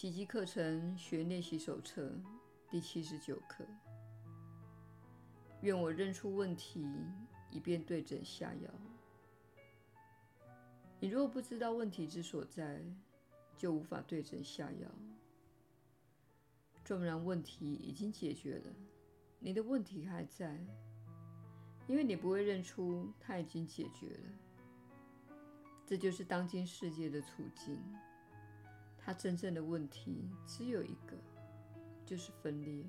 奇迹课程学练习手册第七十九课。愿我认出问题，以便对症下药。你若不知道问题之所在，就无法对症下药。纵然问题已经解决了，你的问题还在，因为你不会认出它已经解决了。这就是当今世界的处境。它真正的问题只有一个，就是分裂，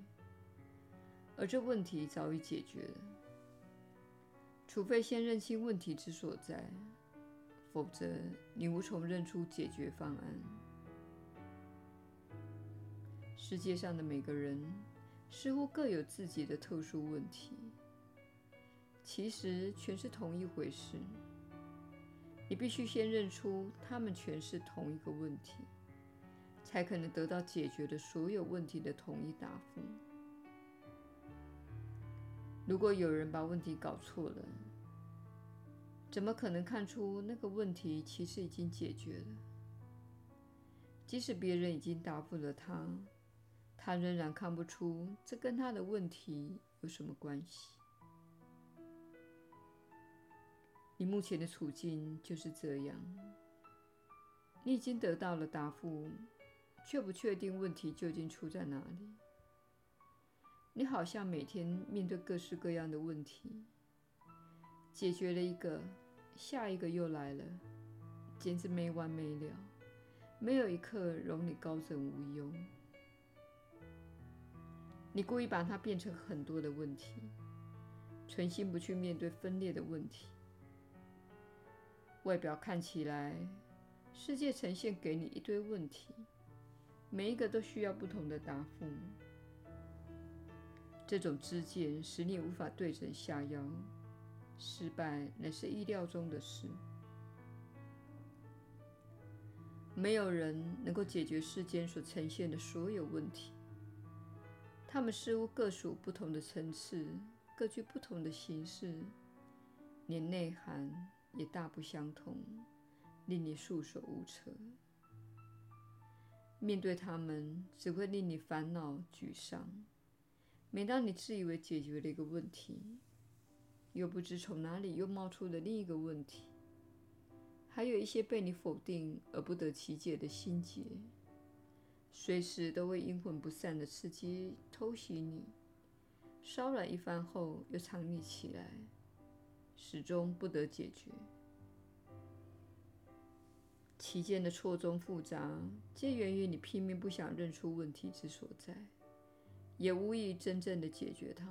而这问题早已解决了。除非先认清问题之所在，否则你无从认出解决方案。世界上的每个人似乎各有自己的特殊问题，其实全是同一回事。你必须先认出他们全是同一个问题，才可能得到解决的所有问题的统一答复。如果有人把问题搞错了，怎么可能看出那个问题其实已经解决了？即使别人已经答复了他。他仍然看不出这跟他的问题有什么关系。你目前的处境就是这样，你已经得到了答复，却不确定问题究竟出在哪里。你好像每天面对各式各样的问题，解决了一个，下一个又来了，简直没完没了，没有一刻容你高枕无忧。你故意把它变成很多的问题，存心不去面对分裂的问题。外表看起来，世界呈现给你一堆问题，每一个都需要不同的答复。这种知见使你无法对症下药，失败乃是意料中的事。没有人能够解决世间所呈现的所有问题。他们似乎各属不同的层次，各具不同的形式，连内涵也大不相同，令你束手无策。面对他们，只会令你烦恼沮丧。每当你自以为解决了一个问题，又不知从哪里又冒出了另一个问题，还有一些被你否定而不得其解的心结。随时都会阴魂不散的刺激、偷袭你，骚扰一番后又藏匿起来，始终不得解决。其间的错综复杂，皆源于你拼命不想认出问题之所在，也无意真正的解决它。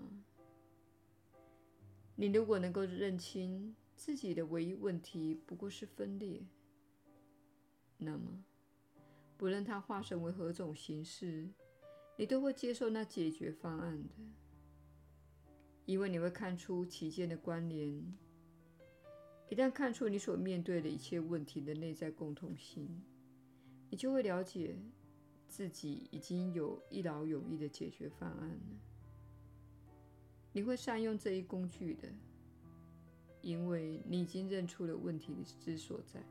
你如果能够认清自己的唯一问题不过是分裂，那么，不论它化身为何种形式，你都会接受那解决方案的，因为你会看出其间的关联。一旦看出你所面对的一切问题的内在共同性，你就会了解自己已经有一劳永逸的解决方案了。你会善用这一工具的，因为你已经认出了问题之所在。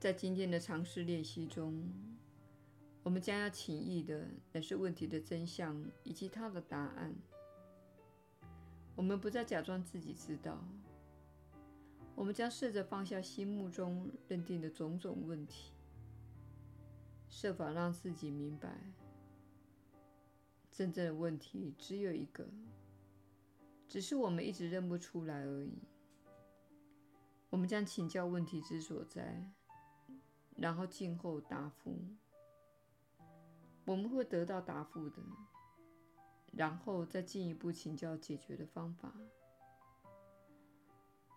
在今天的尝试练习中，我们将要请意的乃是问题的真相以及它的答案。我们不再假装自己知道，我们将试着放下心目中认定的种种问题，设法让自己明白，真正的问题只有一个，只是我们一直认不出来而已。我们将请教问题之所在。然后静候答复，我们会得到答复的，然后再进一步请教解决的方法，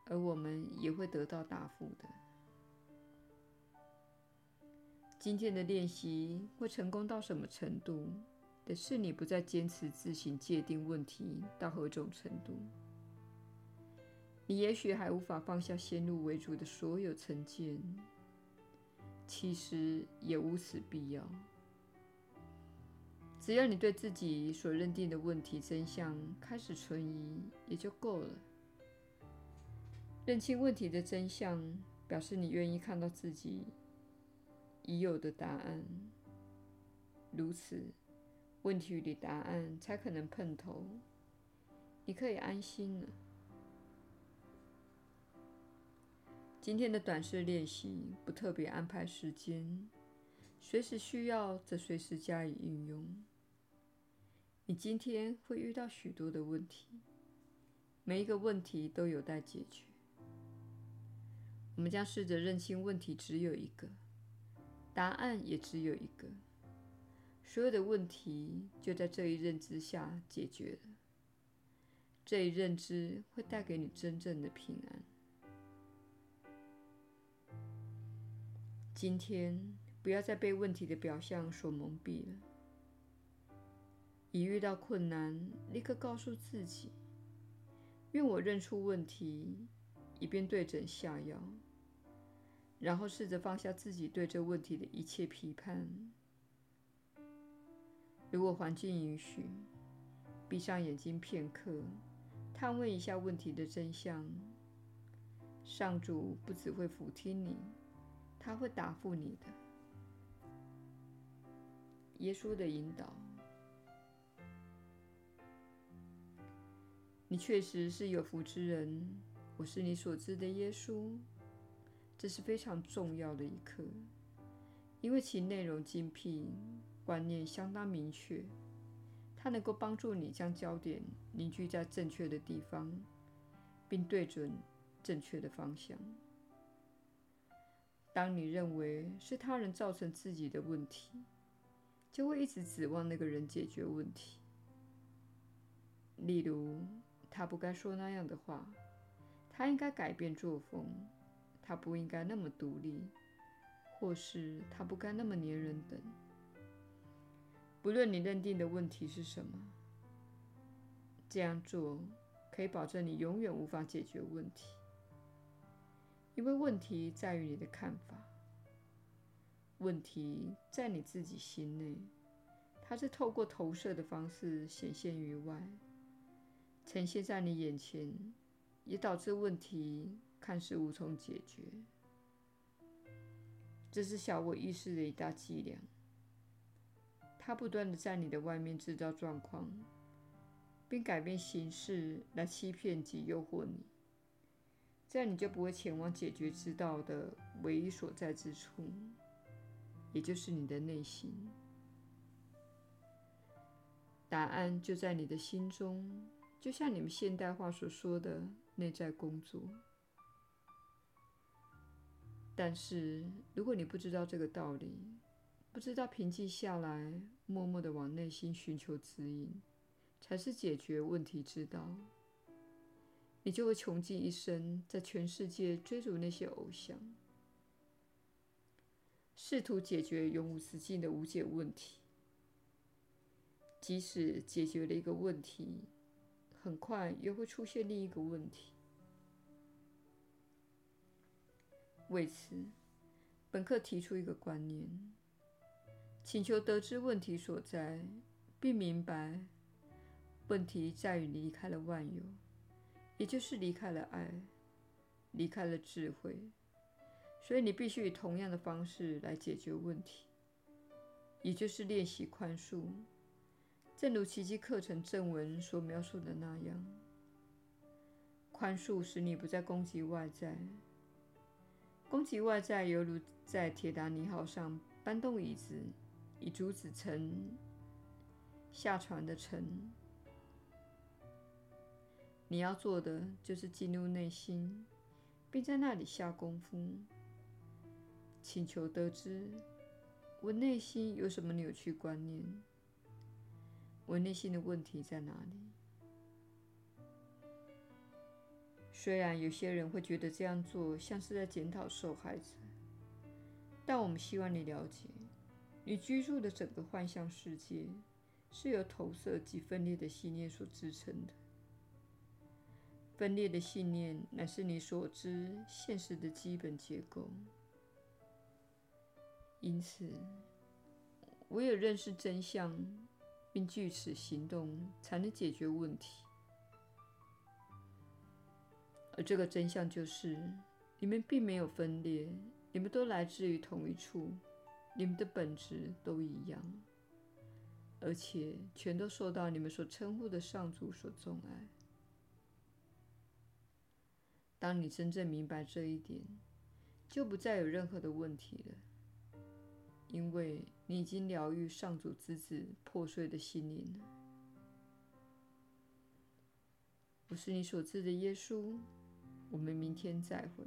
而我们也会得到答复的。今天的练习会成功到什么程度，得是你不再坚持自行界定问题到何种程度。你也许还无法放下先入为主的所有成见。其实也无此必要。只要你对自己所认定的问题真相开始存疑，也就够了。认清问题的真相，表示你愿意看到自己已有的答案，如此，问题与答案才可能碰头，你可以安心了。今天的短视练习不特别安排时间，随时需要则随时加以运用。你今天会遇到许多的问题，每一个问题都有待解决。我们将试着认清问题只有一个，答案也只有一个，所有的问题就在这一认知下解决了。这一认知会带给你真正的平安。今天不要再被问题的表象所蒙蔽了。一遇到困难，立刻告诉自己：“愿我认出问题，以便对症下药。”然后试着放下自己对这问题的一切批判。如果环境允许，闭上眼睛片刻，探问一下问题的真相。上主不只会俯听你，他会答复你的。耶稣的引导，你确实是有福之人。我是你所知的耶稣。这是非常重要的一课，因为其内容精辟，观念相当明确。它能够帮助你将焦点凝聚在正确的地方，并对准正确的方向。当你认为是他人造成自己的问题，就会一直指望那个人解决问题。例如，他不该说那样的话，他应该改变作风。他不应该那么独立，或是他不该那么黏人等。不论你认定的问题是什么，这样做可以保证你永远无法解决问题，因为问题在于你的看法。问题在你自己心内，它是透过投射的方式显现于外，呈现在你眼前，也导致问题。看似无从解决，这是小我意识的一大伎俩。它不断地在你的外面制造状况，并改变形式来欺骗及诱惑你，这样你就不会前往解决之道的唯一所在之处，也就是你的内心。答案就在你的心中，就像你们现代话所说的内在工作。但是，如果你不知道这个道理，不知道平静下来，默默的往内心寻求指引，才是解决问题之道，你就会穷尽一生在全世界追逐那些偶像，试图解决永无止境的无解问题。即使解决了一个问题，很快又会出现另一个问题。为此，本课提出一个观念：请求得知问题所在，并明白问题在于离开了万有，也就是离开了爱，离开了智慧。所以你必须以同样的方式来解决问题，也就是练习宽恕，正如奇迹课程正文所描述的那样，宽恕使你不再攻击外在。攻击外在，犹如在铁达尼号上搬动椅子，以阻止沉下船的沉。你要做的就是进入内心，并在那里下功夫，请求得知我内心有什么扭曲观念，我内心的问题在哪里。虽然有些人会觉得这样做像是在检讨受害者，但我们希望你了解，你居住的整个幻象世界是由投射及分裂的信念所支撑的。分裂的信念乃是你所知现实的基本结构。因此，唯有认识真相并据此行动，才能解决问题。而这个真相就是，你们并没有分裂，你们都来自于同一处，你们的本质都一样，而且全都受到你们所称呼的上主所钟爱。当你真正明白这一点，就不再有任何的问题了，因为你已经疗愈上主之子破碎的心灵了。我是你所知的耶稣，我们明天再会。